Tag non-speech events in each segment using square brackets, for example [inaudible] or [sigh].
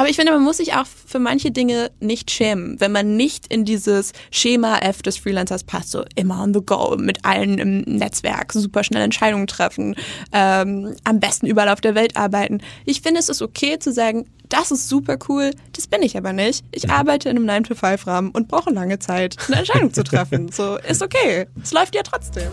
Aber ich finde, man muss sich auch für manche Dinge nicht schämen, wenn man nicht in dieses Schema F des Freelancers passt, so immer on the go, mit allen im Netzwerk, super schnell Entscheidungen treffen, ähm, am besten überall auf der Welt arbeiten. Ich finde, es ist okay zu sagen, das ist super cool, das bin ich aber nicht. Ich arbeite in einem 9-to-5-Rahmen und brauche lange Zeit, eine Entscheidung zu treffen. [laughs] So, ist okay. Es läuft ja trotzdem.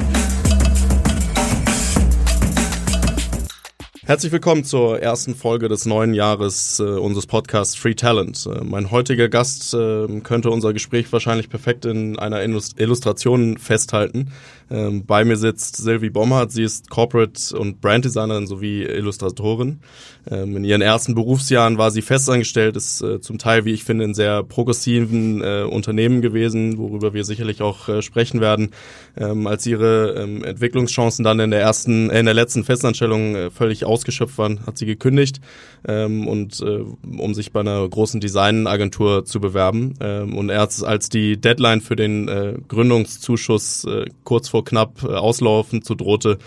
Herzlich willkommen zur ersten Folge des neuen Jahres äh, unseres Podcasts Free Talent. Äh, mein heutiger Gast äh, könnte unser Gespräch wahrscheinlich perfekt in einer Illustration festhalten. Ähm, bei mir sitzt Sylvie Bommert. Sie ist Corporate- und Branddesignerin sowie Illustratorin. Ähm, in ihren ersten Berufsjahren war sie festangestellt, ist äh, zum Teil, wie ich finde, in sehr progressiven äh, Unternehmen gewesen, worüber wir sicherlich auch äh, sprechen werden. Ähm, als ihre ähm, Entwicklungschancen dann in der ersten, äh, in der letzten Festanstellung äh, völlig ausgeschöpft waren, hat sie gekündigt ähm, und äh, um sich bei einer großen Designagentur zu bewerben. Und erst als die Deadline für den Gründungszuschuss kurz vor knapp äh, auslaufen zu drohte,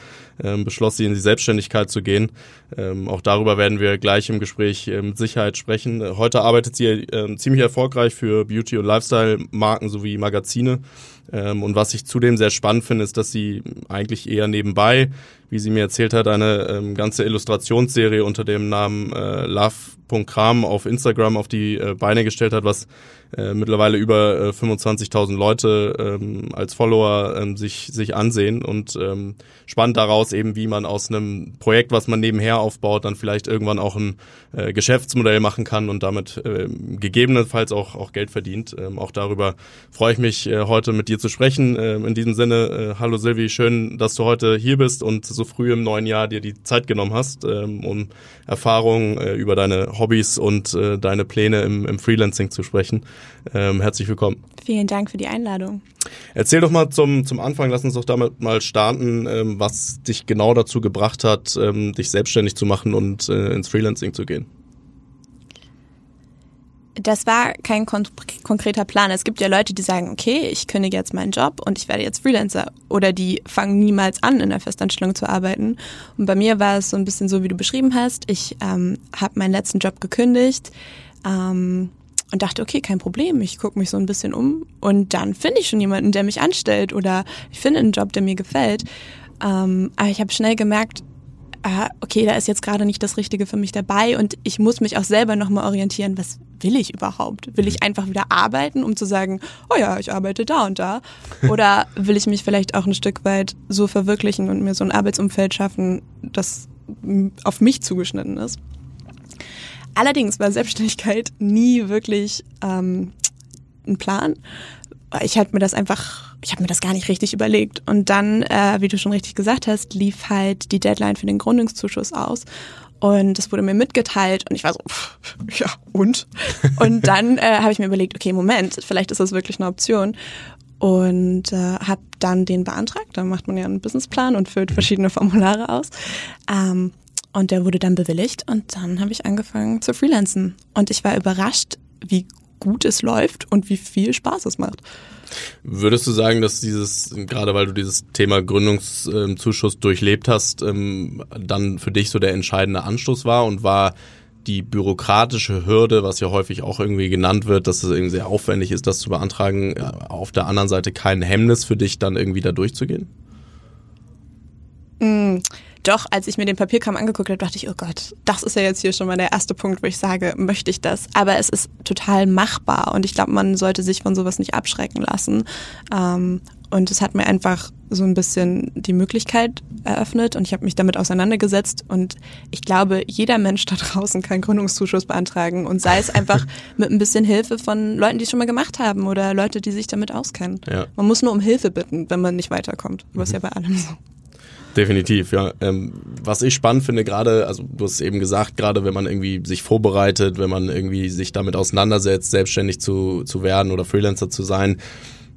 ähm, beschloss sie in die Selbstständigkeit zu gehen. Ähm, auch darüber werden wir gleich im Gespräch äh, mit Sicherheit sprechen. Heute arbeitet sie äh, ziemlich erfolgreich für Beauty- und Lifestyle-Marken sowie Magazine. Ähm, und was ich zudem sehr spannend finde, ist, dass sie eigentlich eher nebenbei, wie sie mir erzählt hat, eine ähm, ganze Illustrationsserie unter dem Namen äh, Love.kram auf Instagram auf die äh, Beine gestellt hat, was äh, mittlerweile über äh, 25.000 Leute ähm, als Follower ähm, sich, sich ansehen und ähm, spannend daraus eben, wie man aus einem Projekt, was man nebenher aufbaut, dann vielleicht irgendwann auch ein äh, Geschäftsmodell machen kann und damit äh, gegebenenfalls auch, auch Geld verdient. Ähm, auch darüber freue ich mich äh, heute mit dir zu sprechen. Äh, in diesem Sinne, äh, hallo Silvi, schön, dass du heute hier bist und so früh im neuen Jahr dir die Zeit genommen hast, ähm, um Erfahrungen äh, über deine Hobbys und äh, deine Pläne im, im Freelancing zu sprechen. Ähm, herzlich willkommen. Vielen Dank für die Einladung. Erzähl doch mal zum, zum Anfang, lass uns doch damit mal starten, ähm, was dich genau dazu gebracht hat, ähm, dich selbstständig zu machen und äh, ins Freelancing zu gehen das war kein kon konkreter Plan. Es gibt ja Leute, die sagen, okay, ich kündige jetzt meinen Job und ich werde jetzt Freelancer. Oder die fangen niemals an, in der Festanstellung zu arbeiten. Und bei mir war es so ein bisschen so, wie du beschrieben hast. Ich ähm, habe meinen letzten Job gekündigt ähm, und dachte, okay, kein Problem. Ich gucke mich so ein bisschen um und dann finde ich schon jemanden, der mich anstellt oder ich finde einen Job, der mir gefällt. Ähm, aber ich habe schnell gemerkt, ah, okay, da ist jetzt gerade nicht das Richtige für mich dabei und ich muss mich auch selber nochmal orientieren, was will ich überhaupt? Will ich mhm. einfach wieder arbeiten, um zu sagen, oh ja, ich arbeite da und da? [laughs] Oder will ich mich vielleicht auch ein Stück weit so verwirklichen und mir so ein Arbeitsumfeld schaffen, das auf mich zugeschnitten ist? Allerdings war Selbstständigkeit nie wirklich ähm, ein Plan. Ich hatte mir das einfach ich habe mir das gar nicht richtig überlegt. Und dann, äh, wie du schon richtig gesagt hast, lief halt die Deadline für den Gründungszuschuss aus. Und das wurde mir mitgeteilt und ich war so, pff, ja, und? [laughs] Und dann äh, habe ich mir überlegt, okay, Moment, vielleicht ist das wirklich eine Option. Und äh, habe dann den beantragt. Da macht man ja einen Businessplan und füllt verschiedene Formulare aus. Ähm, und der wurde dann bewilligt und dann habe ich angefangen zu freelancen. Und ich war überrascht, wie gut es läuft und wie viel Spaß es macht. Würdest du sagen, dass dieses, gerade weil du dieses Thema Gründungszuschuss durchlebt hast, ähm, dann für dich so der entscheidende Anstoß war und war die bürokratische Hürde, was ja häufig auch irgendwie genannt wird, dass es irgendwie sehr aufwendig ist, das zu beantragen, äh, auf der anderen Seite kein Hemmnis für dich, dann irgendwie da durchzugehen? Mm doch, als ich mir den Papierkram angeguckt habe, dachte ich, oh Gott, das ist ja jetzt hier schon mal der erste Punkt, wo ich sage, möchte ich das? Aber es ist total machbar und ich glaube, man sollte sich von sowas nicht abschrecken lassen. Ähm, und es hat mir einfach so ein bisschen die Möglichkeit eröffnet und ich habe mich damit auseinandergesetzt und ich glaube, jeder Mensch da draußen kann Gründungszuschuss beantragen und sei es [laughs] einfach mit ein bisschen Hilfe von Leuten, die es schon mal gemacht haben oder Leute, die sich damit auskennen. Ja. Man muss nur um Hilfe bitten, wenn man nicht weiterkommt. Was mhm. ja bei allem so. Definitiv, ja. Ähm, was ich spannend finde, gerade, also du hast eben gesagt, gerade wenn man irgendwie sich vorbereitet, wenn man irgendwie sich damit auseinandersetzt, selbstständig zu, zu werden oder Freelancer zu sein,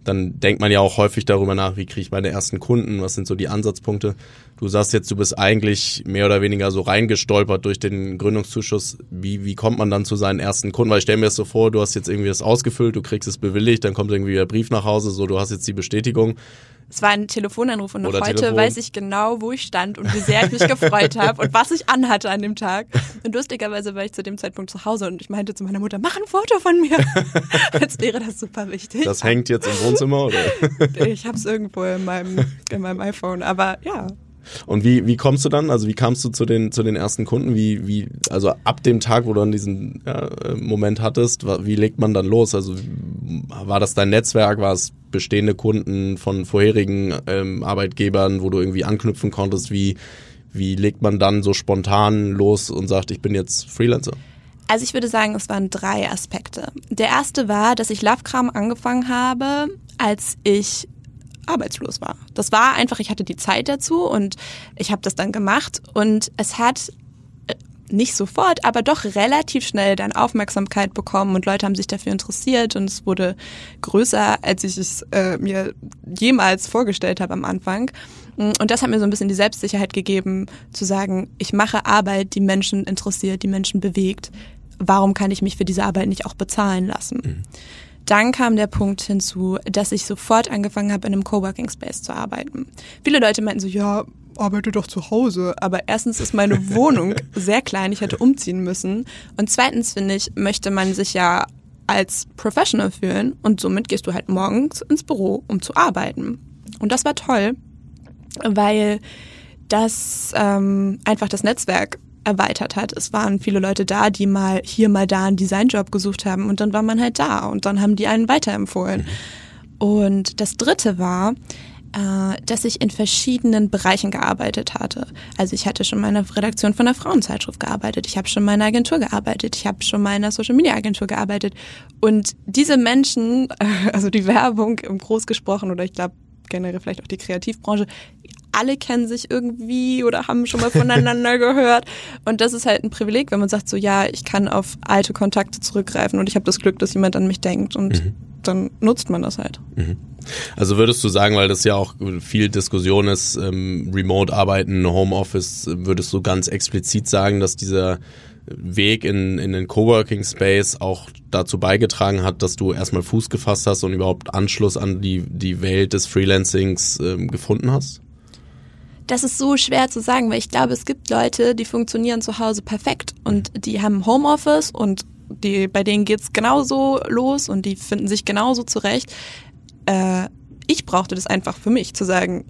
dann denkt man ja auch häufig darüber nach, wie kriege ich meine ersten Kunden, was sind so die Ansatzpunkte. Du sagst jetzt, du bist eigentlich mehr oder weniger so reingestolpert durch den Gründungszuschuss. Wie, wie kommt man dann zu seinen ersten Kunden? Weil ich stelle mir das so vor, du hast jetzt irgendwie das ausgefüllt, du kriegst es bewilligt, dann kommt irgendwie der Brief nach Hause, so du hast jetzt die Bestätigung. Es war ein Telefonanruf und noch heute Telefon. weiß ich genau, wo ich stand und wie sehr ich mich gefreut habe und was ich anhatte an dem Tag. Und lustigerweise war ich zu dem Zeitpunkt zu Hause und ich meinte zu meiner Mutter, mach ein Foto von mir. [laughs] Als wäre das super wichtig. Das hängt jetzt im Wohnzimmer, oder? ich habe es irgendwo in meinem, in meinem iPhone, aber ja. Und wie, wie kommst du dann? Also wie kamst du zu den, zu den ersten Kunden? Wie, wie, also ab dem Tag, wo du dann diesen ja, äh, Moment hattest, wie legt man dann los? Also war das dein Netzwerk? War es bestehende Kunden von vorherigen ähm, Arbeitgebern, wo du irgendwie anknüpfen konntest? Wie, wie legt man dann so spontan los und sagt, ich bin jetzt Freelancer? Also ich würde sagen, es waren drei Aspekte. Der erste war, dass ich Lovekram angefangen habe, als ich arbeitslos war. Das war einfach, ich hatte die Zeit dazu und ich habe das dann gemacht und es hat äh, nicht sofort, aber doch relativ schnell dann Aufmerksamkeit bekommen und Leute haben sich dafür interessiert und es wurde größer, als ich es äh, mir jemals vorgestellt habe am Anfang. Und das hat mir so ein bisschen die Selbstsicherheit gegeben, zu sagen, ich mache Arbeit, die Menschen interessiert, die Menschen bewegt. Warum kann ich mich für diese Arbeit nicht auch bezahlen lassen? Dann kam der Punkt hinzu, dass ich sofort angefangen habe, in einem Coworking Space zu arbeiten. Viele Leute meinten so, ja, arbeite doch zu Hause. Aber erstens ist meine [laughs] Wohnung sehr klein, ich hätte umziehen müssen. Und zweitens finde ich, möchte man sich ja als Professional fühlen und somit gehst du halt morgens ins Büro, um zu arbeiten. Und das war toll, weil das ähm, einfach das Netzwerk erweitert hat. Es waren viele Leute da, die mal hier, mal da einen Designjob gesucht haben und dann war man halt da und dann haben die einen weiterempfohlen. Und das dritte war, äh, dass ich in verschiedenen Bereichen gearbeitet hatte. Also ich hatte schon mal in der Redaktion von einer Frauenzeitschrift gearbeitet, ich habe schon mal in einer Agentur gearbeitet, ich habe schon mal in einer Social Media Agentur gearbeitet. Und diese Menschen, [laughs] also die Werbung im Groß gesprochen oder ich glaube generell vielleicht auch die Kreativbranche, alle kennen sich irgendwie oder haben schon mal voneinander [laughs] gehört. Und das ist halt ein Privileg, wenn man sagt, so ja, ich kann auf alte Kontakte zurückgreifen und ich habe das Glück, dass jemand an mich denkt und dann nutzt man das halt. Also würdest du sagen, weil das ja auch viel Diskussion ist, ähm, Remote-Arbeiten, Homeoffice, würdest du ganz explizit sagen, dass dieser Weg in, in den Coworking Space auch dazu beigetragen hat, dass du erstmal Fuß gefasst hast und überhaupt Anschluss an die, die Welt des Freelancings ähm, gefunden hast? Das ist so schwer zu sagen, weil ich glaube, es gibt Leute, die funktionieren zu Hause perfekt und die haben Homeoffice und die, bei denen geht's genauso los und die finden sich genauso zurecht. Äh, ich brauchte das einfach für mich, zu sagen,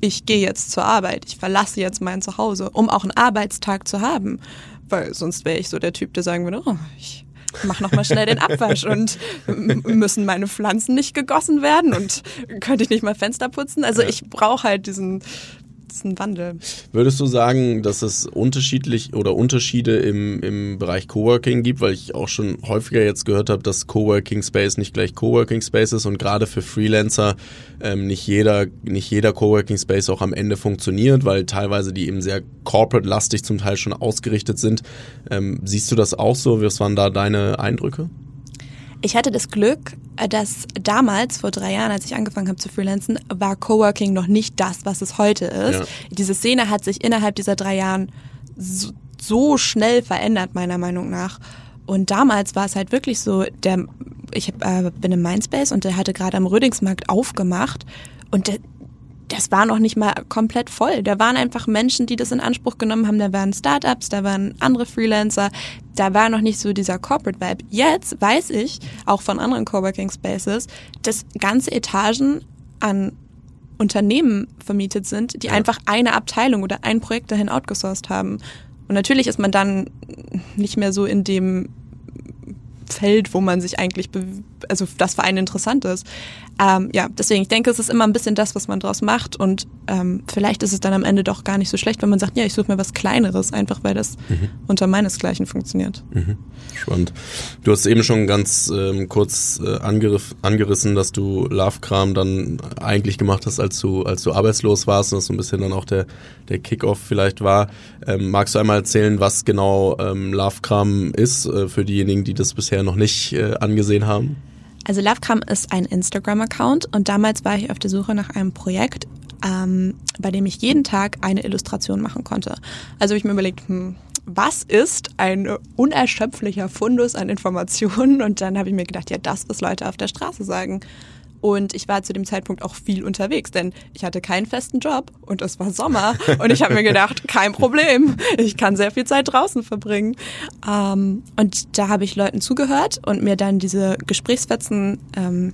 ich gehe jetzt zur Arbeit, ich verlasse jetzt mein Zuhause, um auch einen Arbeitstag zu haben. Weil sonst wäre ich so der Typ, der sagen würde, oh, ich mach noch mal schnell den Abwasch und müssen meine Pflanzen nicht gegossen werden und könnte ich nicht mal Fenster putzen. Also ich brauche halt diesen, diesen Wandel. Würdest du sagen, dass es unterschiedlich oder Unterschiede im, im Bereich Coworking gibt? Weil ich auch schon häufiger jetzt gehört habe, dass Coworking Space nicht gleich Coworking Space ist und gerade für Freelancer ähm, nicht jeder, nicht jeder Coworking Space auch am Ende funktioniert, weil teilweise die eben sehr corporate-lastig zum Teil schon ausgerichtet sind. Ähm, siehst du das auch so? Was waren da deine Eindrücke? Ich hatte das Glück, dass damals, vor drei Jahren, als ich angefangen habe zu freelancen, war Coworking noch nicht das, was es heute ist. Ja. Diese Szene hat sich innerhalb dieser drei Jahren so, so schnell verändert, meiner Meinung nach. Und damals war es halt wirklich so, der, ich hab, äh, bin im Mindspace und der hatte gerade am Rödingsmarkt aufgemacht und der, das war noch nicht mal komplett voll. Da waren einfach Menschen, die das in Anspruch genommen haben. Da waren Startups, da waren andere Freelancer. Da war noch nicht so dieser Corporate Vibe. Jetzt weiß ich, auch von anderen Coworking Spaces, dass ganze Etagen an Unternehmen vermietet sind, die Ja. einfach eine Abteilung oder ein Projekt dahin outgesourced haben. Und natürlich ist man dann nicht mehr so in dem Feld, wo man sich eigentlich, also das für einen interessant ist. Ähm, ja, deswegen, ich denke, es ist immer ein bisschen das, was man draus macht und ähm, vielleicht ist es dann am Ende doch gar nicht so schlecht, wenn man sagt, ja, ich suche mir was Kleineres, einfach weil das unter meinesgleichen funktioniert. Spannend. Du hast eben schon ganz ähm, kurz äh, angeriff, angerissen, dass du Lovekram dann eigentlich gemacht hast, als du als du arbeitslos warst und das so ein bisschen dann auch der der Kickoff vielleicht war. Ähm, magst du einmal erzählen, was genau ähm, Lovekram ist äh, für diejenigen, die das bisher noch nicht äh, angesehen haben? Also Lovecram ist ein Instagram-Account und damals war ich auf der Suche nach einem Projekt, ähm, bei dem ich jeden Tag eine Illustration machen konnte. Also habe ich mir überlegt, hm, was ist ein unerschöpflicher Fundus an Informationen? Und dann habe ich mir gedacht, ja, das, was Leute auf der Straße sagen. Und ich war zu dem Zeitpunkt auch viel unterwegs, denn ich hatte keinen festen Job und es war Sommer. und ich habe mir gedacht, [laughs] kein Problem, ich kann sehr viel Zeit draußen verbringen. Ähm, und da habe ich Leuten zugehört und mir dann diese Gesprächsfetzen ähm,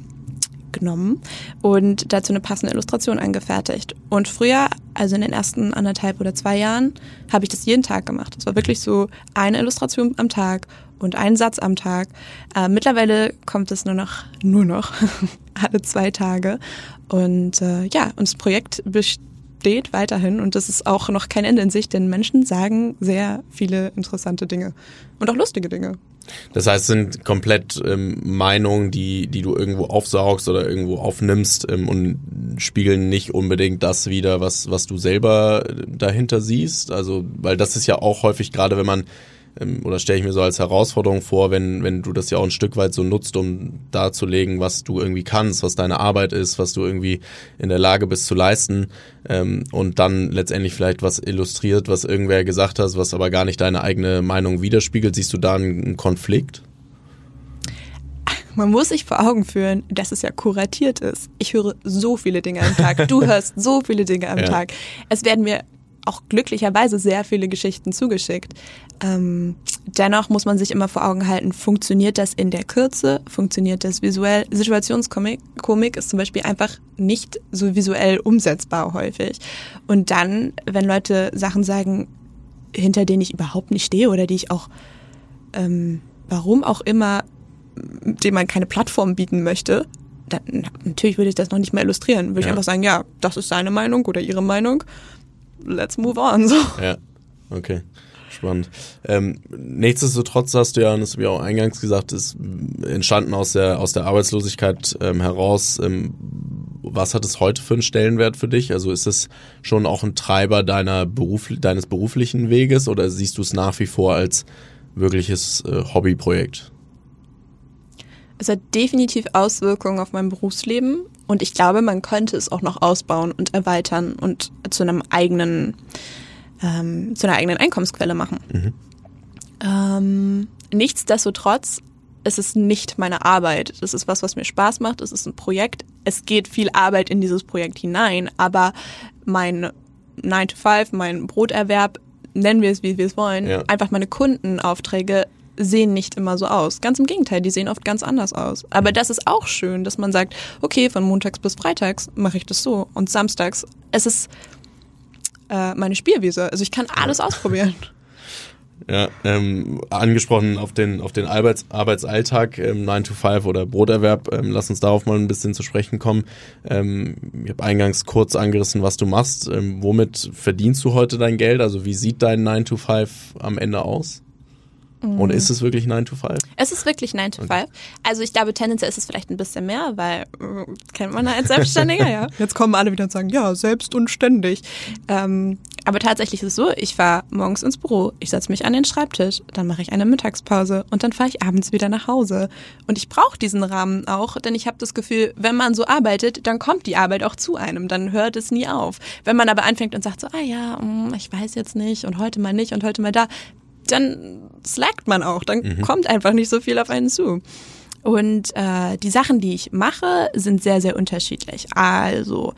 genommen und dazu eine passende Illustration angefertigt. Und früher, also in den ersten anderthalb oder zwei Jahren, habe ich das jeden Tag gemacht. Es war wirklich so eine Illustration am Tag und einen Satz am Tag. Äh, mittlerweile kommt es nur noch, nur noch [laughs] alle zwei Tage. Und äh, ja, und das Projekt besteht weiterhin und das ist auch noch kein Ende in sich, denn Menschen sagen sehr viele interessante Dinge und auch lustige Dinge. Das heißt, sind komplett ähm, Meinungen, die, die du irgendwo aufsaugst oder irgendwo aufnimmst ähm, und spiegeln nicht unbedingt das wieder, was, was du selber dahinter siehst. Also, weil das ist ja auch häufig, gerade wenn man oder stelle ich mir so als Herausforderung vor, wenn, wenn du das ja auch ein Stück weit so nutzt, um darzulegen, was du irgendwie kannst, was deine Arbeit ist, was du irgendwie in der Lage bist zu leisten ähm, und dann letztendlich vielleicht was illustriert, was irgendwer gesagt hat, was aber gar nicht deine eigene Meinung widerspiegelt. Siehst du da einen Konflikt? Man muss sich vor Augen führen, dass es ja kuratiert ist. Ich höre so viele Dinge am Tag. Du [laughs] hörst so viele Dinge am ja. Tag. Es werden mir auch glücklicherweise sehr viele Geschichten zugeschickt. Ähm, dennoch muss man sich immer vor Augen halten, funktioniert das in der Kürze, funktioniert das visuell. Situationskomik Komik ist zum Beispiel einfach nicht so visuell umsetzbar häufig. Und dann, wenn Leute Sachen sagen, hinter denen ich überhaupt nicht stehe oder die ich auch, ähm, warum auch immer, dem man keine Plattform bieten möchte, dann natürlich würde ich das noch nicht mehr illustrieren. Würde ja. ich einfach sagen, ja, das ist seine Meinung oder ihre Meinung let's move on. So. Ja, okay. Spannend. Ähm, nichtsdestotrotz hast du ja, und das habe ich auch eingangs gesagt, ist entstanden aus der, aus der Arbeitslosigkeit ähm, heraus. Ähm, was hat es heute für einen Stellenwert für dich? Also ist es schon auch ein Treiber deiner Beruf, deines beruflichen Weges oder siehst du es nach wie vor als wirkliches äh, Hobbyprojekt? Es hat definitiv Auswirkungen auf mein Berufsleben und ich glaube, man könnte es auch noch ausbauen und erweitern und zu einem eigenen, ähm, zu einer eigenen Einkommensquelle machen. Mhm. Ähm, nichtsdestotrotz ist es nicht meine Arbeit. Das ist was, was mir Spaß macht. Es ist ein Projekt. Es geht viel Arbeit in dieses Projekt hinein, aber mein 9 to 5, mein Broterwerb, nennen wir es, wie wir es wollen, ja. einfach meine Kundenaufträge sehen nicht immer so aus. Ganz im Gegenteil, die sehen oft ganz anders aus. Aber das ist auch schön, dass man sagt, okay, von montags bis freitags mache ich das so und samstags. Es ist äh, meine Spielwiese. Also ich kann alles ausprobieren. [laughs] Ja, ähm, angesprochen auf den, auf den Arbeits, Arbeitsalltag, ähm, 9 to 5 oder Broterwerb, ähm, lass uns darauf mal ein bisschen zu sprechen kommen. Ähm, ich habe eingangs kurz angerissen, was du machst. Ähm, womit verdienst du heute dein Geld? Also wie sieht dein 9 to 5 am Ende aus? Mhm. Und ist es wirklich 9 to 5? Es ist wirklich 9 to 5. Okay. Also ich glaube, tendenziell ist es vielleicht ein bisschen mehr, weil äh, kennt man als Selbstständiger, [laughs] ja. Jetzt kommen alle wieder und sagen, ja, selbst und ständig. Ähm, aber tatsächlich ist es so, ich fahre morgens ins Büro, ich setze mich an den Schreibtisch, dann mache ich eine Mittagspause und dann fahre ich abends wieder nach Hause. Und ich brauche diesen Rahmen auch, denn ich habe das Gefühl, wenn man so arbeitet, dann kommt die Arbeit auch zu einem, dann hört es nie auf. Wenn man aber anfängt und sagt so, ah ja, mm, ich weiß jetzt nicht und heute mal nicht und heute mal da, dann slackt man auch, dann mhm. kommt einfach nicht so viel auf einen zu. Und äh, die Sachen, die ich mache, sind sehr, sehr unterschiedlich. Also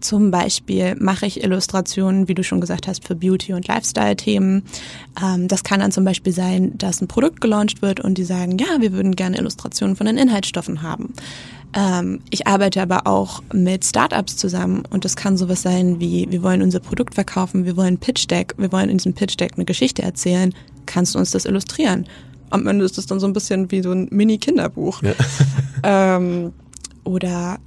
zum Beispiel mache ich Illustrationen, wie du schon gesagt hast, für Beauty- und Lifestyle-Themen. Ähm, das kann dann zum Beispiel sein, dass ein Produkt gelauncht wird und die sagen, ja, wir würden gerne Illustrationen von den Inhaltsstoffen haben. Ähm, ich arbeite aber auch mit Startups zusammen und das kann sowas sein wie, wir wollen unser Produkt verkaufen, wir wollen Pitch Deck, wir wollen in diesem Pitch Deck eine Geschichte erzählen. Kannst du uns das illustrieren? Am Ende ist das dann so ein bisschen wie so ein Mini-Kinderbuch. Ja. [laughs] ähm, oder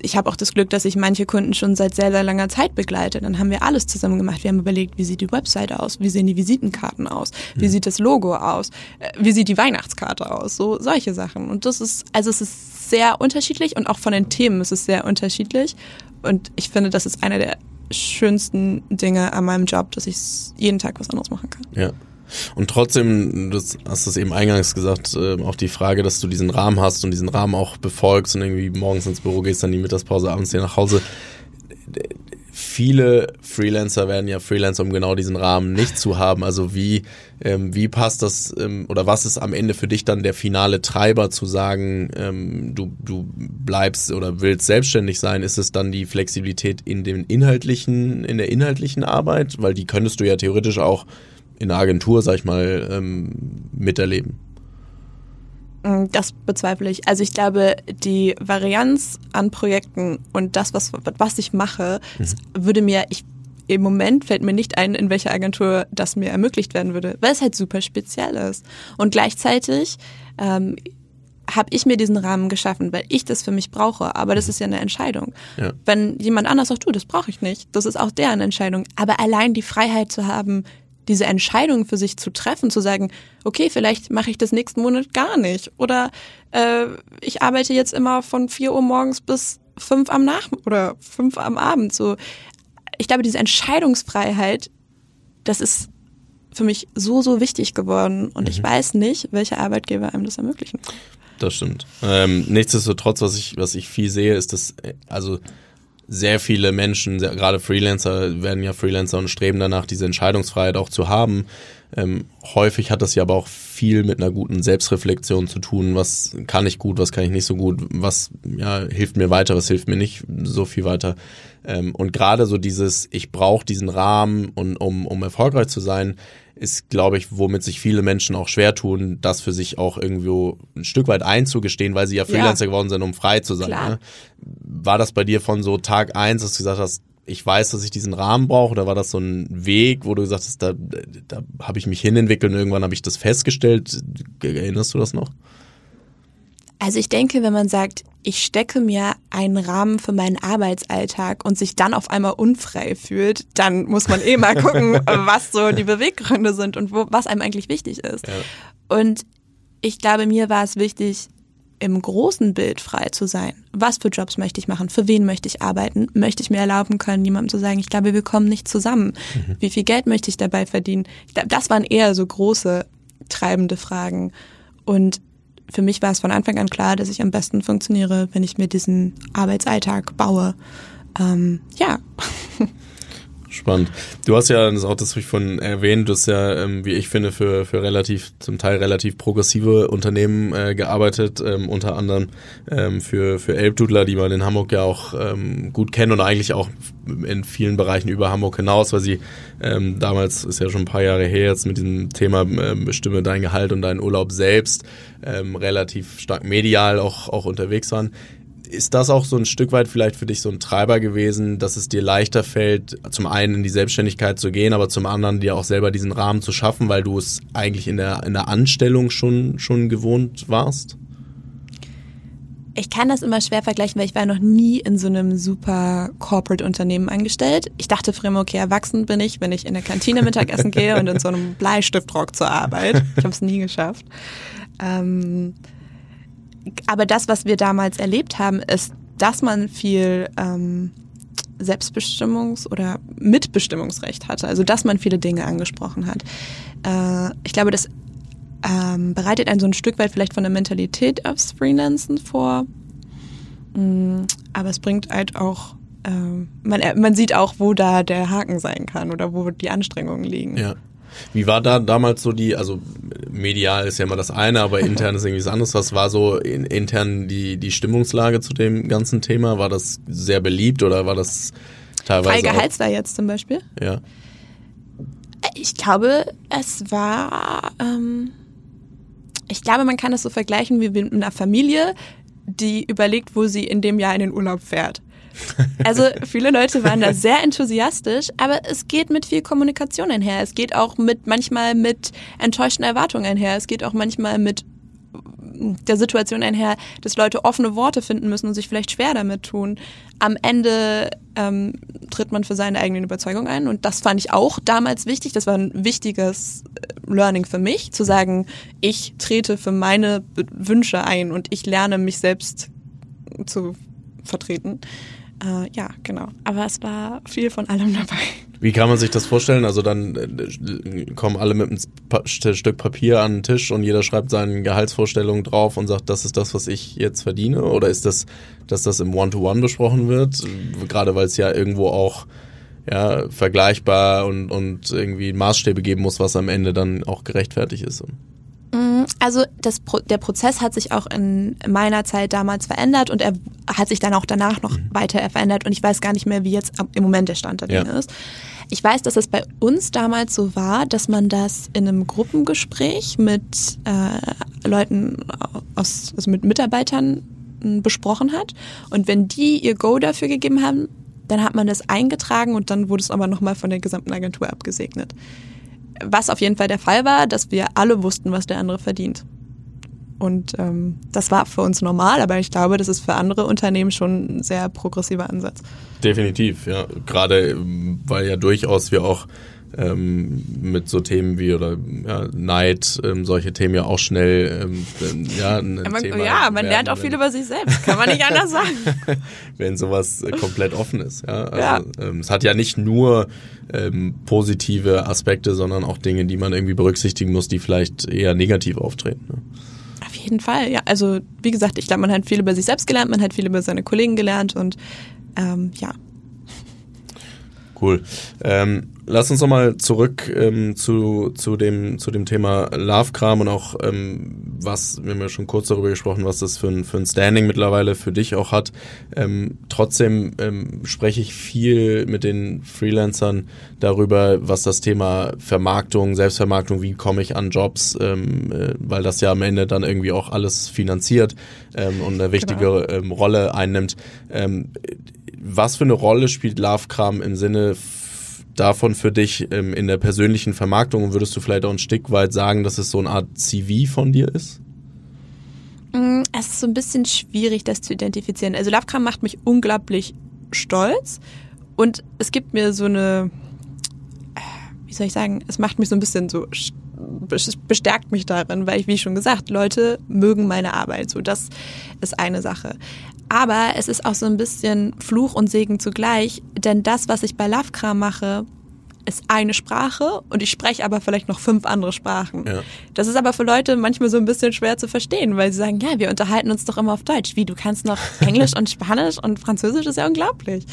ich habe auch das Glück, dass ich manche Kunden schon seit sehr, sehr langer Zeit begleite. Dann haben wir alles zusammen gemacht. Wir haben überlegt, wie sieht die Website aus? Wie sehen die Visitenkarten aus? Wie mhm. sieht das Logo aus? Äh, wie sieht die Weihnachtskarte aus? So solche Sachen. Und das ist, also es ist sehr unterschiedlich und auch von den Themen ist es sehr unterschiedlich. Und ich finde, das ist einer der schönsten Dinge an meinem Job, dass ich jeden Tag was anderes machen kann. Ja. Und trotzdem, du hast es eben eingangs gesagt, äh, auch die Frage, dass du diesen Rahmen hast und diesen Rahmen auch befolgst und irgendwie morgens ins Büro gehst, dann die Mittagspause abends hier nach Hause. viele Freelancer werden ja Freelancer, um genau diesen Rahmen nicht zu haben. Also wie, ähm, wie passt das ähm, oder was ist am Ende für dich dann der finale Treiber zu sagen, ähm, du, du bleibst oder willst selbstständig sein? Ist es dann die Flexibilität in den inhaltlichen, in der inhaltlichen Arbeit? Weil die könntest du ja theoretisch auch in der Agentur, sag ich mal, ähm, miterleben. Mm, das bezweifle ich. Also ich glaube, die Varianz an Projekten und das, was, was ich mache, mhm. würde mir, ich, im Moment fällt mir nicht ein, in welcher Agentur das mir ermöglicht werden würde, weil es halt super speziell ist. Und gleichzeitig ähm, habe ich mir diesen Rahmen geschaffen, weil ich das für mich brauche. Aber das mhm. ist ja eine Entscheidung. Ja. Wenn jemand anders sagt, du, das brauche ich nicht, das ist auch deren Entscheidung. Aber allein die Freiheit zu haben, diese Entscheidung für sich zu treffen, zu sagen, okay, vielleicht mache ich das nächsten Monat gar nicht. Oder äh, ich arbeite jetzt immer von vier Uhr morgens bis fünf am Nachmittag oder fünf am Abend. So, ich glaube, diese Entscheidungsfreiheit, das ist für mich so, so wichtig geworden. Und mhm. ich weiß nicht, welche Arbeitgeber einem das ermöglichen. Das stimmt. Ähm, nichtsdestotrotz, was ich, was ich viel sehe, ist, dass, also sehr viele Menschen, sehr, gerade Freelancer werden ja Freelancer und streben danach, diese Entscheidungsfreiheit auch zu haben. Ähm, häufig hat das ja aber auch viel mit einer guten Selbstreflexion zu tun. Was kann ich gut, was kann ich nicht so gut, was ja, hilft mir weiter, was hilft mir nicht so viel weiter. Ähm, und gerade so dieses, ich brauche diesen Rahmen, und, um, um erfolgreich zu sein, ist, glaube ich, womit sich viele Menschen auch schwer tun, das für sich auch irgendwo ein Stück weit einzugestehen, weil sie ja Freelancer ja. geworden sind, um frei zu sein. Ne? War das bei dir von so Tag eins, dass du gesagt hast, ich weiß, dass ich diesen Rahmen brauche, oder war das so ein Weg, wo du gesagt hast, da, da habe ich mich hinentwickelt und irgendwann habe ich das festgestellt? Erinnerst du das noch? Also ich denke, wenn man sagt, ich stecke mir einen Rahmen für meinen Arbeitsalltag und sich dann auf einmal unfrei fühlt, dann muss man eh mal gucken, [laughs] was so die Beweggründe sind und wo, was einem eigentlich wichtig ist. Ja. Und ich glaube, mir war es wichtig, im großen Bild frei zu sein. Was für Jobs möchte ich machen? Für wen möchte ich arbeiten? Möchte ich mir erlauben können, jemandem zu sagen, ich glaube, wir kommen nicht zusammen? Mhm. Wie viel Geld möchte ich dabei verdienen? Ich glaube, das waren eher so große treibende Fragen. Und für mich war es von Anfang an klar, dass ich am besten funktioniere, wenn ich mir diesen Arbeitsalltag baue. Ähm, ja. [laughs] Spannend. Du hast ja, das auch das ich von erwähnt, du hast ja, ähm, wie ich finde, für, für relativ, zum Teil relativ progressive Unternehmen äh, gearbeitet, ähm, unter anderem ähm, für, für Elbdudler, die man in Hamburg ja auch ähm, gut kennt und eigentlich auch in vielen Bereichen über Hamburg hinaus, weil sie ähm, damals, ist ja schon ein paar Jahre her, jetzt mit diesem Thema ähm, Bestimme dein Gehalt und deinen Urlaub selbst ähm, relativ stark medial auch, auch unterwegs waren ist das auch so ein Stück weit vielleicht für dich so ein Treiber gewesen, dass es dir leichter fällt, zum einen in die Selbstständigkeit zu gehen, aber zum anderen dir auch selber diesen Rahmen zu schaffen, weil du es eigentlich in der, in der Anstellung schon, schon gewohnt warst? Ich kann das immer schwer vergleichen, weil ich war noch nie in so einem super Corporate-Unternehmen angestellt. Ich dachte früher, okay, erwachsen bin ich, wenn ich in der Kantine Mittagessen gehe und in so einem [laughs] Bleistiftrock zur Arbeit. Ich habe es nie geschafft. Ähm, aber das, was wir damals erlebt haben, ist, dass man viel ähm, Selbstbestimmungs- oder Mitbestimmungsrecht hatte. Also dass man viele Dinge angesprochen hat. Äh, ich glaube, das ähm, bereitet einen so ein Stück weit vielleicht von der Mentalität aufs Freelancen vor. Mm, aber es bringt halt auch, äh, man, man sieht auch, wo da der Haken sein kann oder wo die Anstrengungen liegen. Ja. Wie war da damals so die, also medial ist ja immer das eine, aber [laughs] intern ist irgendwie was anderes. Was war so in, intern die, die Stimmungslage zu dem ganzen Thema? War das sehr beliebt oder war das teilweise. Freie Gehaltswehr jetzt zum Beispiel? Ja. Ich glaube, es war. Ähm, ich glaube, man kann das so vergleichen wie mit einer Familie, die überlegt, wo sie in dem Jahr in den Urlaub fährt. Also viele Leute waren da sehr enthusiastisch, aber es geht mit viel Kommunikation einher. Es geht auch mit manchmal mit enttäuschten Erwartungen einher. Es geht auch manchmal mit der Situation einher, dass Leute offene Worte finden müssen und sich vielleicht schwer damit tun. Am Ende ähm, tritt man für seine eigenen Überzeugungen ein und das fand ich auch damals wichtig. Das war ein wichtiges äh, Learning für mich, zu sagen, ich trete für meine Wünsche ein und ich lerne mich selbst zu vertreten. Äh, ja, genau. Aber es war viel von allem [laughs] dabei. Wie kann man sich das vorstellen? Also dann äh, kommen alle mit einem Stück Papier an den Tisch und jeder schreibt seine Gehaltsvorstellungen drauf und sagt, das ist das, was ich jetzt verdiene? Oder ist das, dass das im One-to-One -One besprochen wird? Gerade weil es ja irgendwo auch ja, vergleichbar und, und irgendwie Maßstäbe geben muss, was am Ende dann auch gerechtfertigt ist. Mm, also das, der Prozess hat sich auch in meiner Zeit damals verändert und er hat sich dann auch danach noch mhm. weiter verändert und ich weiß gar nicht mehr, wie jetzt im Moment der Stand der Dinge ja. ist. Ich weiß, dass es bei uns damals so war, dass man das in einem Gruppengespräch mit äh, Leuten aus, also mit Mitarbeitern hm, besprochen hat und wenn die ihr Go dafür gegeben haben, dann hat man das eingetragen und dann wurde es aber nochmal von der gesamten Agentur abgesegnet. Was auf jeden Fall der Fall war, dass wir alle wussten, was der andere verdient. Und ähm, das war für uns normal, aber ich glaube, das ist für andere Unternehmen schon ein sehr progressiver Ansatz. Definitiv, ja. Gerade ähm, weil ja durchaus wir auch ähm, mit so Themen wie oder ja, Neid, ähm, solche Themen ja auch schnell ähm, ja, ein man, Thema Ja, man lernt auch viel über sich selbst, kann man nicht anders sagen. [laughs] wenn sowas äh, komplett offen ist. Ja, also, ja. Ähm, es hat ja nicht nur ähm, positive Aspekte, sondern auch Dinge, die man irgendwie berücksichtigen muss, die vielleicht eher negativ auftreten. Ne? Auf jeden Fall, ja. Also wie gesagt, ich glaube, man hat viel über sich selbst gelernt, man hat viel über seine Kollegen gelernt und ähm, ja. Cool. Ähm, lass uns nochmal zurück ähm, zu, zu, dem, zu dem Thema Love-Kram und auch, ähm, was, wir haben ja schon kurz darüber gesprochen, was das für ein, für ein Standing mittlerweile für dich auch hat. Ähm, trotzdem ähm, spreche ich viel mit den Freelancern darüber, was das Thema Vermarktung, Selbstvermarktung, wie komme ich an Jobs, ähm, äh, weil das ja am Ende dann irgendwie auch alles finanziert ähm, und eine wichtige genau. ähm, Rolle einnimmt. Ähm, was für eine Rolle spielt Love-Kram im Sinne davon für dich ähm, in der persönlichen Vermarktung? würdest du vielleicht auch ein Stück weit sagen, dass es so eine Art CV von dir ist? Mm, es ist so ein bisschen schwierig, das zu identifizieren. Also Lovecram macht mich unglaublich stolz und es gibt mir so eine, äh, wie soll ich sagen, es macht mich so ein bisschen so, bestärkt mich darin, weil ich, wie schon gesagt, Leute mögen meine Arbeit. So, das ist eine Sache. Aber es ist auch so ein bisschen Fluch und Segen zugleich, denn das, was ich bei Lovecram mache, ist eine Sprache und ich spreche aber vielleicht noch fünf andere Sprachen. Ja. Das ist aber für Leute manchmal so ein bisschen schwer zu verstehen, weil sie sagen, ja, wir unterhalten uns doch immer auf Deutsch. Wie, du kannst noch [laughs] Englisch und Spanisch und Französisch, ist ja unglaublich.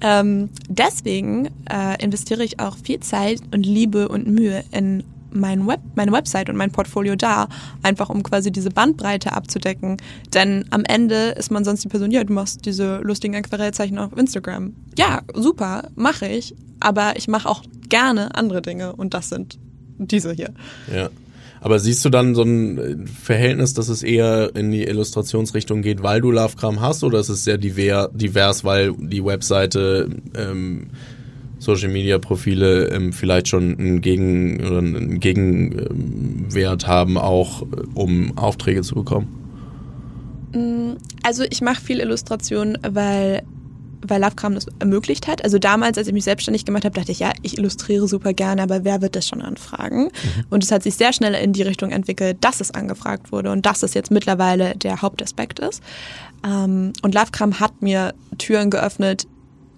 Ähm, deswegen äh, investiere ich auch viel Zeit und Liebe und Mühe in mein Web, meine Website und mein Portfolio da, einfach um quasi diese Bandbreite abzudecken. Denn am Ende ist man sonst die Person, ja, du machst diese lustigen Aquarellzeichen auf Instagram. Ja, super, mache ich, aber ich mache auch gerne andere Dinge und das sind diese hier. Ja. Aber siehst du dann so ein Verhältnis, dass es eher in die Illustrationsrichtung geht, weil du Lovecram hast, oder ist es sehr divers, weil die Webseite ähm, Social Media Profile ähm, vielleicht schon einen, Gegen, oder einen Gegenwert haben, auch um Aufträge zu bekommen? Mm, also ich mache viel Illustration, weil weil Lovecram das ermöglicht hat. Also damals, als ich mich selbstständig gemacht habe, dachte ich, ja, ich illustriere super gerne, aber wer wird das schon anfragen? Mhm. Und es hat sich sehr schnell in die Richtung entwickelt, dass es angefragt wurde und dass es jetzt mittlerweile der Hauptaspekt ist. Ähm, und Lovecram hat mir Türen geöffnet,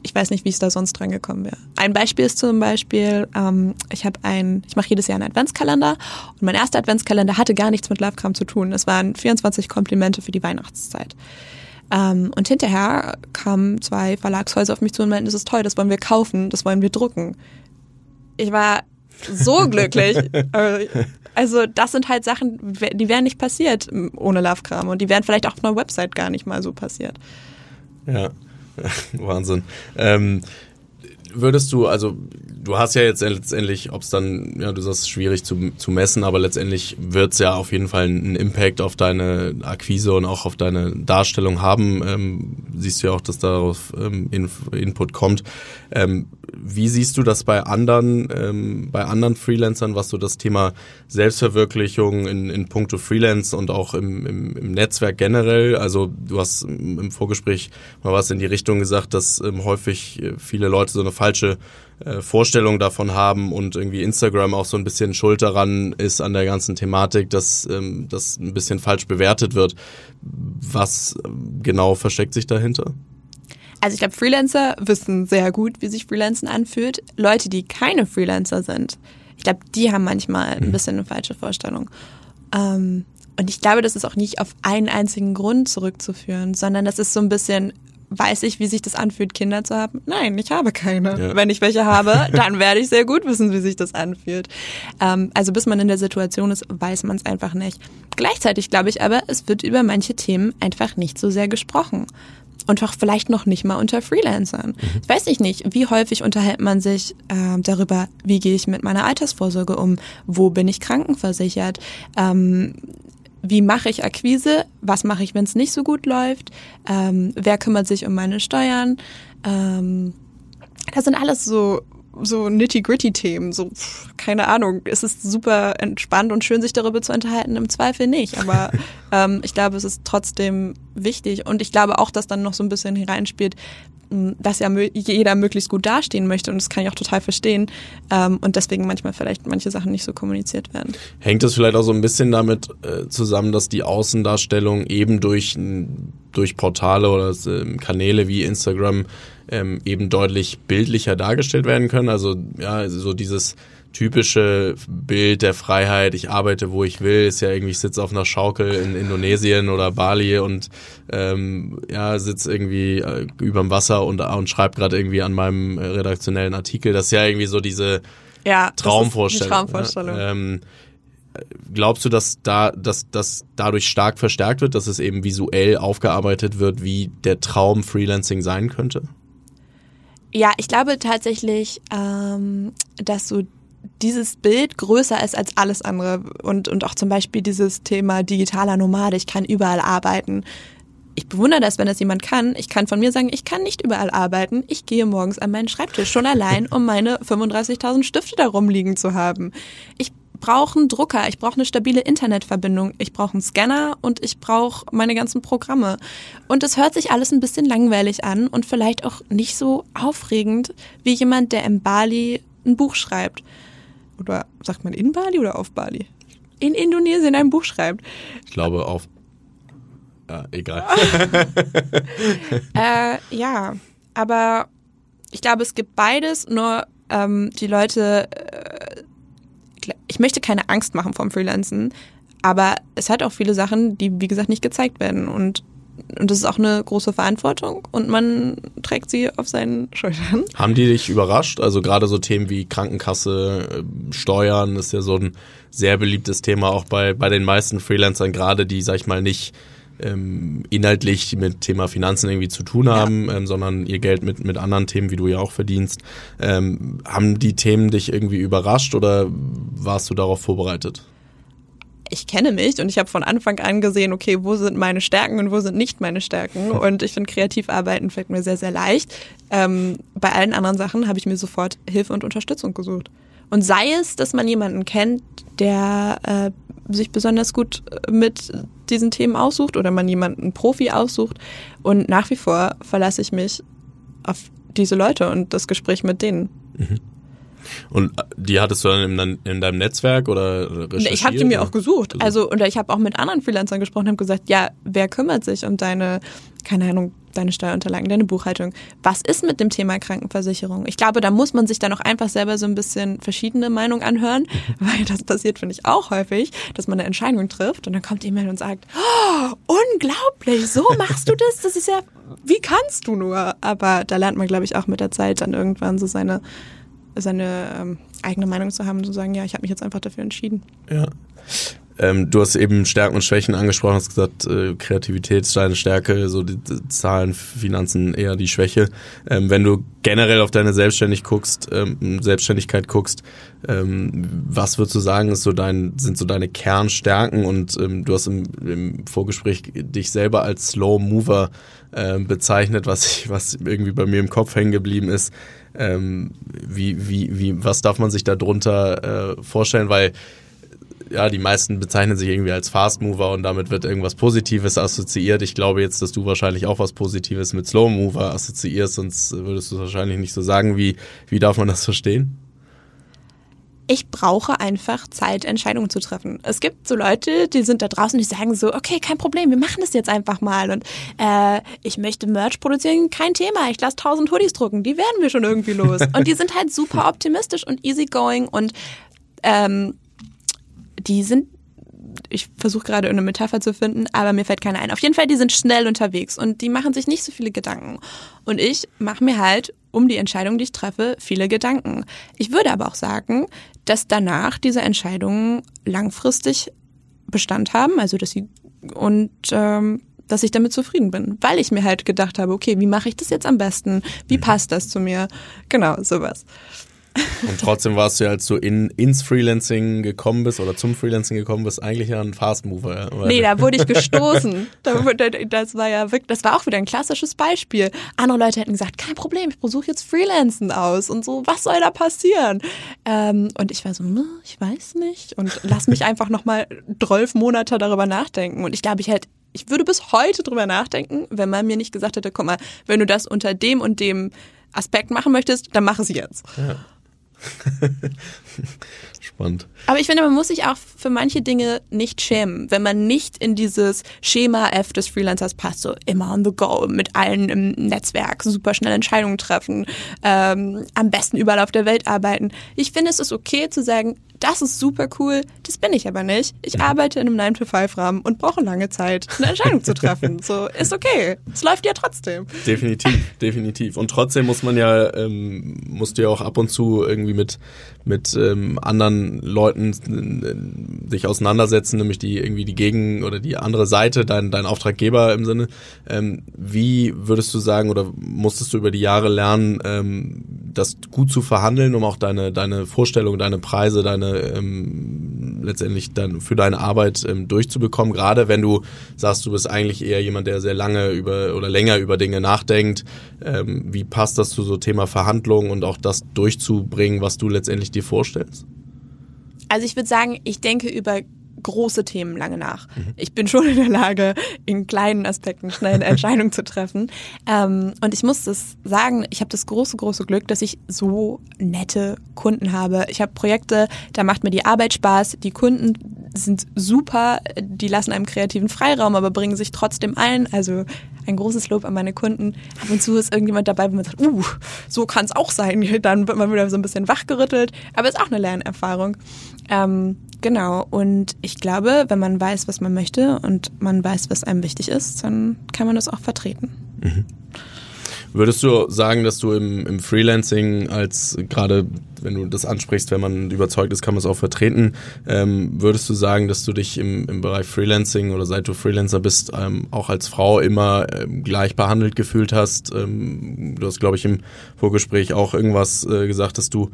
ich weiß nicht, wie es da sonst dran gekommen wäre. Ein Beispiel ist zum Beispiel, ähm, ich habe ein, ich mache jedes Jahr einen Adventskalender und mein erster Adventskalender hatte gar nichts mit Lovecram zu tun. Es waren 24 Komplimente für die Weihnachtszeit. Ähm, und hinterher kamen zwei Verlagshäuser auf mich zu und meinten, das ist toll, das wollen wir kaufen, das wollen wir drucken. Ich war so [laughs] glücklich. Also das sind halt Sachen, die wären nicht passiert ohne Lovecram und die wären vielleicht auch auf einer Website gar nicht mal so passiert. Ja, [laughs] Wahnsinn. Ähm, würdest du, also du hast ja jetzt letztendlich, ob es dann, ja, du sagst, schwierig zu, zu messen, aber letztendlich wird es ja auf jeden Fall einen Impact auf deine Akquise und auch auf deine Darstellung haben. Ähm, siehst du ja auch, dass darauf ähm, Input kommt. Ähm, wie siehst du das bei anderen, ähm, bei anderen Freelancern, was so das Thema Selbstverwirklichung in, in puncto Freelance und auch im, im, im Netzwerk generell? Also du hast im Vorgespräch mal was in die Richtung gesagt, dass ähm, häufig viele Leute so eine falsche äh, Vorstellung davon haben und irgendwie Instagram auch so ein bisschen schuld daran ist an der ganzen Thematik, dass ähm, das ein bisschen falsch bewertet wird. Was ähm, genau versteckt sich dahinter? Also ich glaube, Freelancer wissen sehr gut, wie sich Freelancen anfühlt. Leute, die keine Freelancer sind, ich glaube, die haben manchmal ein mhm. bisschen eine falsche Vorstellung. Ähm, und ich glaube, das ist auch nicht auf einen einzigen Grund zurückzuführen, sondern das ist so ein bisschen weiß ich, wie sich das anfühlt, Kinder zu haben? Nein, ich habe keine. Ja. Wenn ich welche habe, [laughs] dann werde ich sehr gut wissen, wie sich das anfühlt. Ähm, also bis man in der Situation ist, weiß man es einfach nicht. Gleichzeitig glaube ich aber, es wird über manche Themen einfach nicht so sehr gesprochen. Und auch vielleicht noch nicht mal unter Freelancern. Mhm. Ich weiß ich nicht, wie häufig unterhält man sich äh, darüber, wie gehe ich mit meiner Altersvorsorge um, wo bin ich krankenversichert, ähm, wie mache ich Akquise, was mache ich, wenn es nicht so gut läuft, ähm, wer kümmert sich um meine Steuern. Ähm, das sind alles so so nitty-gritty-Themen, so, keine Ahnung, es ist super entspannt und schön, sich darüber zu unterhalten, im Zweifel nicht, aber [laughs] ähm, ich glaube, es ist trotzdem wichtig. Und ich glaube auch, dass dann noch so ein bisschen hereinspielt, dass ja jeder möglichst gut dastehen möchte. Und das kann ich auch total verstehen. Ähm, und deswegen manchmal vielleicht manche Sachen nicht so kommuniziert werden. Hängt das vielleicht auch so ein bisschen damit äh, zusammen, dass die Außendarstellung eben durch, durch Portale oder äh, Kanäle wie Instagram ähm, eben deutlich bildlicher dargestellt werden können? Also ja, so dieses typische Bild der Freiheit, ich arbeite, wo ich will, ist ja irgendwie, ich sitze auf einer Schaukel in Indonesien oder Bali und ähm, ja, sitze irgendwie äh, überm Wasser und, und schreibe gerade irgendwie an meinem redaktionellen Artikel. Das ist ja irgendwie so diese ja, Traumvorstellung. Traumvorstellung. Ja, ähm, glaubst du, dass da, dass das dadurch stark verstärkt wird, dass es eben visuell aufgearbeitet wird, wie der Traum Freelancing sein könnte? Ja, ich glaube tatsächlich, ähm, dass so dieses Bild größer ist als alles andere und, und auch zum Beispiel dieses Thema digitaler Nomade, ich kann überall arbeiten. Ich bewundere das, wenn das jemand kann. Ich kann von mir sagen, ich kann nicht überall arbeiten. Ich gehe morgens an meinen Schreibtisch schon allein, um meine 35.000 Stifte da rumliegen zu haben. Ich brauche einen Drucker, ich brauche eine stabile Internetverbindung, ich brauche einen Scanner und ich brauche meine ganzen Programme. Und es hört sich alles ein bisschen langweilig an und vielleicht auch nicht so aufregend wie jemand, der in Bali ein Buch schreibt. Oder sagt man in Bali oder auf Bali? In Indonesien ein Buch schreibt. Ich glaube auf. Ja, egal. [laughs] äh, ja, aber ich glaube, es gibt beides, nur ähm, die Leute äh, ich möchte keine Angst machen vom Freelancen, aber es hat auch viele Sachen, die, wie gesagt, nicht gezeigt werden. Und, und das ist auch eine große Verantwortung und man trägt sie auf seinen Schultern. Haben die dich überrascht? Also gerade so Themen wie Krankenkasse, äh, Steuern ist ja so ein sehr beliebtes Thema auch bei, bei den meisten Freelancern, gerade die, sag ich mal, nicht ähm, inhaltlich mit Thema Finanzen irgendwie zu tun haben, ja. ähm, sondern ihr Geld mit, mit anderen Themen, wie du ja auch verdienst. Ähm, haben die Themen dich irgendwie überrascht oder warst du darauf vorbereitet? ich kenne mich und ich habe von Anfang an gesehen, okay, wo sind meine Stärken und wo sind nicht meine Stärken. [laughs] Und ich finde, kreativ arbeiten fällt mir sehr, sehr leicht. Ähm, bei allen anderen Sachen habe ich mir sofort Hilfe und Unterstützung gesucht. Und sei es, dass man jemanden kennt, der äh, sich besonders gut mit diesen Themen aussucht oder man jemanden Profi aussucht. Und nach wie vor verlasse ich mich auf diese Leute und das Gespräch mit denen. Mhm. Und äh, die hattest du dann in, in deinem Netzwerk oder recherchiert? Ich habe die mir auch gesucht. Also, oder ich habe auch mit anderen Freelancern gesprochen und habe gesagt, ja, wer kümmert sich um deine, keine Ahnung, deine Steuerunterlagen, deine Buchhaltung. Was ist mit dem Thema Krankenversicherung? Ich glaube, da muss man sich dann auch einfach selber so ein bisschen verschiedene Meinungen anhören, [laughs] weil das passiert, finde ich, auch häufig, dass man eine Entscheidung trifft und dann kommt jemand und sagt, oh, unglaublich, so machst du das? Das ist ja, wie kannst du nur? Aber da lernt man, glaube ich, auch mit der Zeit dann irgendwann so seine, seine ähm, eigene Meinung zu haben und zu sagen, ja, ich habe mich jetzt einfach dafür entschieden. Ja. Ähm, du hast eben Stärken und Schwächen angesprochen, hast gesagt, äh, Kreativität ist deine Stärke, so die, die Zahlen, Finanzen eher die Schwäche. Ähm, wenn du generell auf deine Selbstständig guckst, ähm, Selbstständigkeit guckst, ähm, was würdest du sagen, ist so dein, sind so deine Kernstärken? Und ähm, du hast im, im Vorgespräch dich selber als Slow Mover äh, bezeichnet, was ich, was irgendwie bei mir im Kopf hängen geblieben ist. Ähm, wie, wie, wie, was darf man sich darunter äh, vorstellen? Weil ja, die meisten bezeichnen sich irgendwie als Fast Mover und damit wird irgendwas Positives assoziiert. Ich glaube jetzt, dass du wahrscheinlich auch was Positives mit Slow Mover assoziierst, sonst würdest du es wahrscheinlich nicht so sagen. Wie, wie darf man das verstehen? ich brauche einfach Zeit, Entscheidungen zu treffen. Es gibt so Leute, die sind da draußen, die sagen so, okay, kein Problem, wir machen das jetzt einfach mal. Und äh, ich möchte Merch produzieren, kein Thema. Ich lasse tausend Hoodies drucken, die werden wir schon irgendwie los. [laughs] Und die sind halt super optimistisch und easygoing und ähm, die sind ich versuche gerade eine Metapher zu finden, aber mir fällt keine ein. Auf jeden Fall, die sind schnell unterwegs und die machen sich nicht so viele Gedanken. Und ich mache mir halt um die Entscheidung, die ich treffe, viele Gedanken. Ich würde aber auch sagen, dass danach diese Entscheidungen langfristig Bestand haben, also dass sie und ähm, dass ich damit zufrieden bin, weil ich mir halt gedacht habe, okay, wie mache ich das jetzt am besten? Wie mhm. passt das zu mir? Genau, sowas. Und trotzdem warst du ja, als du in, ins Freelancing gekommen bist oder zum Freelancing gekommen bist, eigentlich ja ein Fast Mover. Nee, da wurde ich gestoßen. das war ja wirklich, das war auch wieder ein klassisches Beispiel. Andere Leute hätten gesagt, kein Problem, ich versuche jetzt Freelancen aus und so, was soll da passieren? Ähm, und ich war so, ich weiß nicht und lass mich einfach nochmal zwölf Monate darüber nachdenken. Und ich glaube, ich hätte ich würde bis heute drüber nachdenken, wenn man mir nicht gesagt hätte, guck mal, wenn du das unter dem und dem Aspekt machen möchtest, dann mach es jetzt. Ja. [laughs] Spannend. Aber ich finde, man muss sich auch für manche Dinge nicht schämen, wenn man nicht in dieses Schema F des Freelancers passt, so immer on the go, mit allen im Netzwerk, super schnell Entscheidungen treffen, ähm, am besten überall auf der Welt arbeiten. Ich finde, es ist okay zu sagen, das ist super cool, das bin ich aber nicht. Ich arbeite in einem 9-to-5-Rahmen und brauche lange Zeit, eine Entscheidung zu treffen. [laughs] So, ist okay. Es läuft ja trotzdem. Definitiv, definitiv. Und trotzdem muss man ja, ähm, musst du ja auch ab und zu irgendwie mit, mit ähm, anderen Leuten äh, sich auseinandersetzen, nämlich die irgendwie die Gegen- oder die andere Seite, dein, dein Auftraggeber im Sinne. Ähm, wie würdest du sagen oder musstest du über die Jahre lernen, ähm, das gut zu verhandeln, um auch deine, deine Vorstellung, deine Preise, deine ähm, letztendlich dann für deine Arbeit ähm, durchzubekommen, gerade wenn du sagst, du bist eigentlich eher jemand, der sehr lange über oder länger über Dinge nachdenkt. Ähm, wie passt das zu so Thema Verhandlungen und auch das durchzubringen, was du letztendlich dir vorstellst? Also ich würde sagen, ich denke über große Themen lange nach. Mhm. Ich bin schon in der Lage, in kleinen Aspekten schnell eine [laughs] Entscheidung zu treffen. Ähm, und ich muss das sagen, ich habe das große, große Glück, dass ich so nette Kunden habe. Ich habe Projekte, da macht mir die Arbeit Spaß. Die Kunden sind super, die lassen einem kreativen Freiraum, aber bringen sich trotzdem ein. Also ein großes Lob an meine Kunden. Ab und zu ist irgendjemand dabei, wo man sagt, uh, so kann es auch sein. [laughs] Dann wird man wieder so ein bisschen wachgerüttelt. Aber ist auch eine Lernerfahrung. Ähm, genau. Und ich glaube, wenn man weiß, was man möchte und man weiß, was einem wichtig ist, dann kann man das auch vertreten. Mhm. Würdest du sagen, dass du im, im Freelancing als gerade, wenn du das ansprichst, wenn man überzeugt ist, kann man es auch vertreten, ähm, würdest du sagen, dass du dich im, im Bereich Freelancing oder seit du Freelancer bist, ähm, auch als Frau immer ähm, gleich behandelt gefühlt hast? Ähm, du hast, glaube ich, im Vorgespräch auch irgendwas äh, gesagt, dass du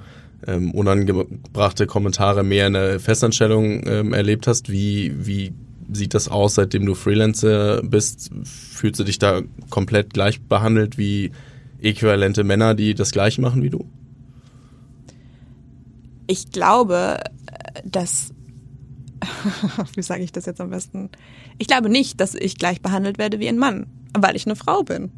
ähm, unangebrachte Kommentare mehr in der Festanstellung ähm, erlebt hast. Wie, wie sieht das aus, seitdem du Freelancer bist? Fühlst du dich da komplett gleich behandelt wie äquivalente Männer, die das gleiche machen wie du? Ich glaube, dass [laughs] wie sage ich das jetzt am besten? Ich glaube nicht, dass ich gleich behandelt werde wie ein Mann, weil ich eine Frau bin.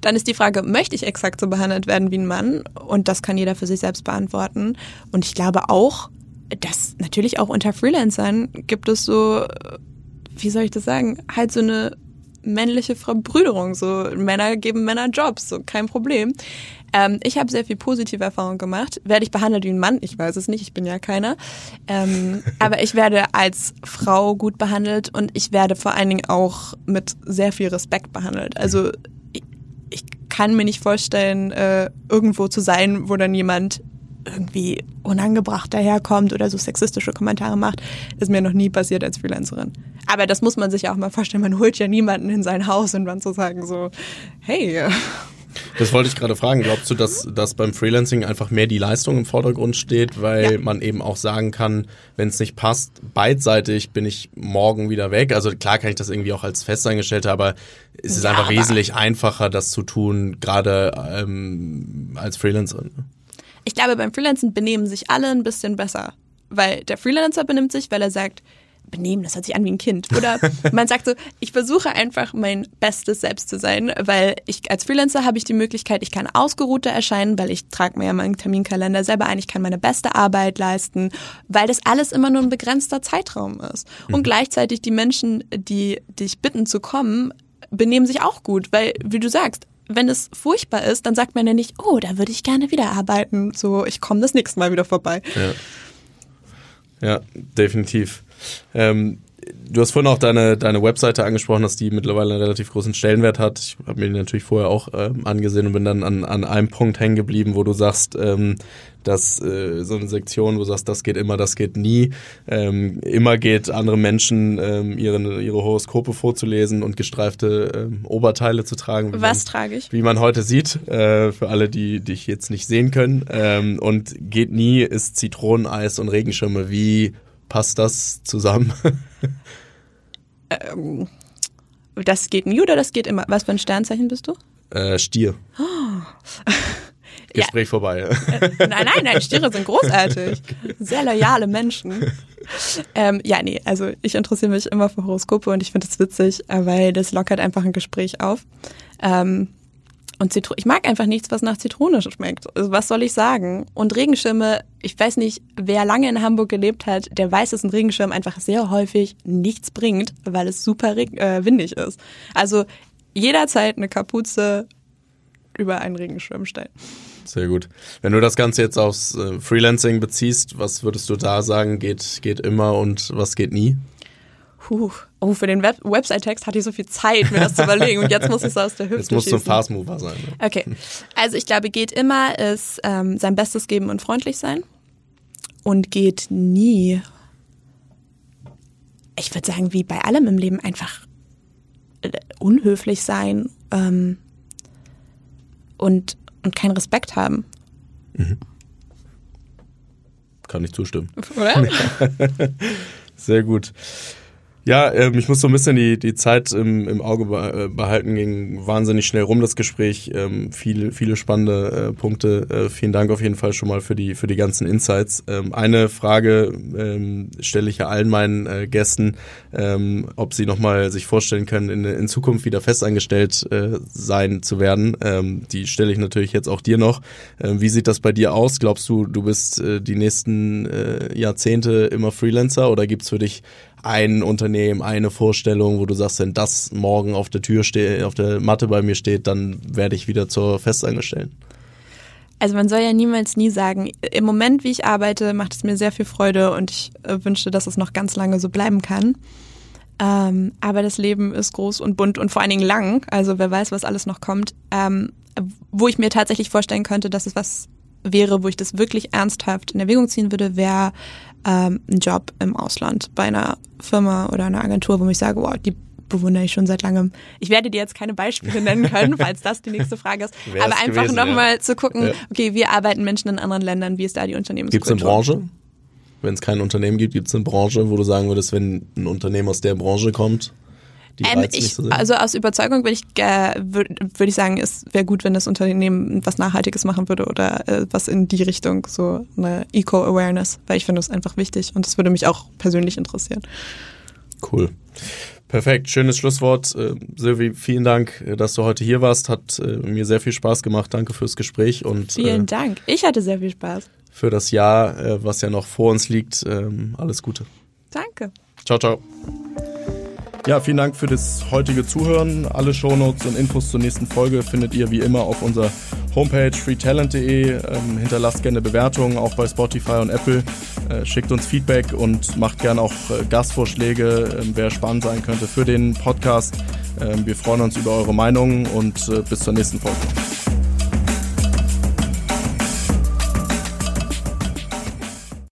Dann ist die Frage, möchte ich exakt so behandelt werden wie ein Mann? Und das kann jeder für sich selbst beantworten. Und ich glaube auch, dass natürlich auch unter Freelancern gibt es so wie soll ich das sagen, halt so eine männliche Verbrüderung. So Männer geben Männer Jobs, so kein Problem. Ähm, ich habe sehr viel positive Erfahrungen gemacht. Werde ich behandelt wie ein Mann? Ich weiß es nicht, ich bin ja keiner. Ähm, [laughs] aber ich werde als Frau gut behandelt und ich werde vor allen Dingen auch mit sehr viel Respekt behandelt. Also ich, ich kann mir nicht vorstellen, äh, irgendwo zu sein, wo dann jemand irgendwie unangebracht daherkommt oder so sexistische Kommentare macht. Ist mir noch nie passiert als Freelancerin. Aber das muss man sich ja auch mal vorstellen. Man holt ja niemanden in sein Haus und dann zu sagen so, hey. Das wollte ich gerade fragen. Glaubst du, dass, dass beim Freelancing einfach mehr die Leistung im Vordergrund steht, weil ja. man eben auch sagen kann, wenn es nicht passt, beidseitig bin ich morgen wieder weg. Also klar kann ich das irgendwie auch als Festangestellter, aber es ist ja, einfach wesentlich einfacher, das zu tun, gerade ähm, als Freelancerin. Ich glaube, beim Freelancen benehmen sich alle ein bisschen besser. Weil der Freelancer benimmt sich, weil er sagt, benehmen, das hört sich an wie ein Kind. Oder [laughs] man sagt so, ich versuche einfach mein bestes Selbst zu sein, weil ich als Freelancer habe ich die Möglichkeit, ich kann ausgeruhter erscheinen, weil ich trage mir ja meinen Terminkalender selber ein, ich kann meine beste Arbeit leisten, weil das alles immer nur ein begrenzter Zeitraum ist. Und mhm. gleichzeitig die Menschen, die dich bitten zu kommen, benehmen sich auch gut, weil, wie du sagst, wenn es furchtbar ist, dann sagt man ja nicht, oh, da würde ich gerne wieder arbeiten. So, ich komme das nächste Mal wieder vorbei. Ja, ja definitiv. Ähm, du hast vorhin auch deine, deine Webseite angesprochen, dass die mittlerweile einen relativ großen Stellenwert hat. Ich habe mir die natürlich vorher auch ähm, angesehen und bin dann an, an einem Punkt hängen geblieben, wo du sagst, ähm, dass äh, so eine Sektion, wo du sagst, das geht immer, das geht nie. Ähm, immer geht andere Menschen ähm, ihre, ihre Horoskope vorzulesen und gestreifte ähm, Oberteile zu tragen. Was man, trage ich? Wie man heute sieht, äh, für alle, die dich jetzt nicht sehen können. Ähm, und geht nie ist Zitroneneis und Regenschirme. Wie passt das zusammen? [laughs] ähm, das geht nie oder das geht immer? Was für ein Sternzeichen bist du? Äh, Stier. Oh. [laughs] Gespräch ja. vorbei. Äh, nein, nein, nein, Stiere sind großartig. Sehr loyale Menschen. Ähm, ja, nee, also ich interessiere mich immer für Horoskope und ich finde es witzig, äh, weil das lockert einfach ein Gespräch auf. Ähm, und Zitro ich mag einfach nichts, was nach Zitrone schmeckt. Also was soll ich sagen? Und Regenschirme, ich weiß nicht, wer lange in Hamburg gelebt hat, der weiß, dass ein Regenschirm einfach sehr häufig nichts bringt, weil es super äh, windig ist. Also jederzeit eine Kapuze über einen Regenschirm stellen. Sehr gut. Wenn du das Ganze jetzt aufs äh, Freelancing beziehst, was würdest du da sagen, geht, geht immer und was geht nie? Puh. Oh, für den Web Website-Text hatte ich so viel Zeit, mir das zu überlegen. Und jetzt muss ich es aus der Hüfte Jetzt muss du ein Fast-Mover sein. Ne? Okay. Also ich glaube, geht immer ist ähm, sein Bestes geben und freundlich sein. Und geht nie. Ich würde sagen, wie bei allem im Leben einfach äh, unhöflich sein ähm, und, und keinen Respekt haben. Mhm. Kann ich zustimmen. Oder? [laughs] Sehr gut. Ja, ähm, ich muss so ein bisschen die, die Zeit im, im Auge äh, behalten. Ging wahnsinnig schnell rum, das Gespräch. Ähm, viele, viele spannende äh, Punkte. Äh, vielen Dank auf jeden Fall schon mal für die, für die ganzen Insights. Ähm, eine Frage ähm, stelle ich ja allen meinen äh, Gästen, ähm, ob sie nochmal sich vorstellen können, in, in Zukunft wieder festangestellt äh, sein zu werden. Ähm, die stelle ich natürlich jetzt auch dir noch. Ähm, wie sieht das bei dir aus? Glaubst du, du bist äh, die nächsten äh, Jahrzehnte immer Freelancer oder gibt's für dich ein Unternehmen, eine Vorstellung, wo du sagst, wenn das morgen auf der Tür steht, auf der Matte bei mir steht, dann werde ich wieder zur Festangestellten? Also man soll ja niemals nie sagen, im Moment, wie ich arbeite, macht es mir sehr viel Freude und ich äh, wünschte, dass es noch ganz lange so bleiben kann. Ähm, aber das Leben ist groß und bunt und vor allen Dingen lang. Also wer weiß, was alles noch kommt. Ähm, wo ich mir tatsächlich vorstellen könnte, dass es was wäre, wo ich das wirklich ernsthaft in Erwägung ziehen würde, wäre ähm, ein Job im Ausland bei einer Firma oder einer Agentur, wo ich sage, wow, die bewundere ich schon seit langem. Ich werde dir jetzt keine Beispiele nennen können, [laughs] falls das die nächste Frage ist. Wär's aber einfach nochmal ja. zu gucken, ja. okay, wie arbeiten Menschen in anderen Ländern, wie ist da die Unternehmenskultur? Gibt es eine Branche? Wenn es kein Unternehmen gibt, gibt es eine Branche, wo du sagen würdest, wenn ein Unternehmen aus der Branche kommt, die ähm, ich, so Also aus Überzeugung würde ich, äh, würde würd ich sagen, es wäre gut, wenn das Unternehmen was Nachhaltiges machen würde oder äh, was in die Richtung, so eine Eco-Awareness, weil ich finde das einfach wichtig und das würde mich auch persönlich interessieren. Cool. Perfekt, schönes Schlusswort. Äh, Silvi, vielen Dank, äh, dass du heute hier warst. Hat äh, mir sehr viel Spaß gemacht. Danke fürs Gespräch und vielen äh, Dank. Ich hatte sehr viel Spaß. Für das Jahr, äh, was ja noch vor uns liegt, ähm, alles Gute. Danke. Ciao, ciao. Ja, vielen Dank für das heutige Zuhören. Alle Shownotes und Infos zur nächsten Folge findet ihr wie immer auf unserer Homepage freetalent.de. Ähm, hinterlasst gerne Bewertungen, auch bei Spotify und Apple. Äh, schickt uns Feedback und macht gerne auch äh, Gastvorschläge, äh, wer spannend sein könnte für den Podcast. Ähm, wir freuen uns über eure Meinungen und äh, bis zur nächsten Folge.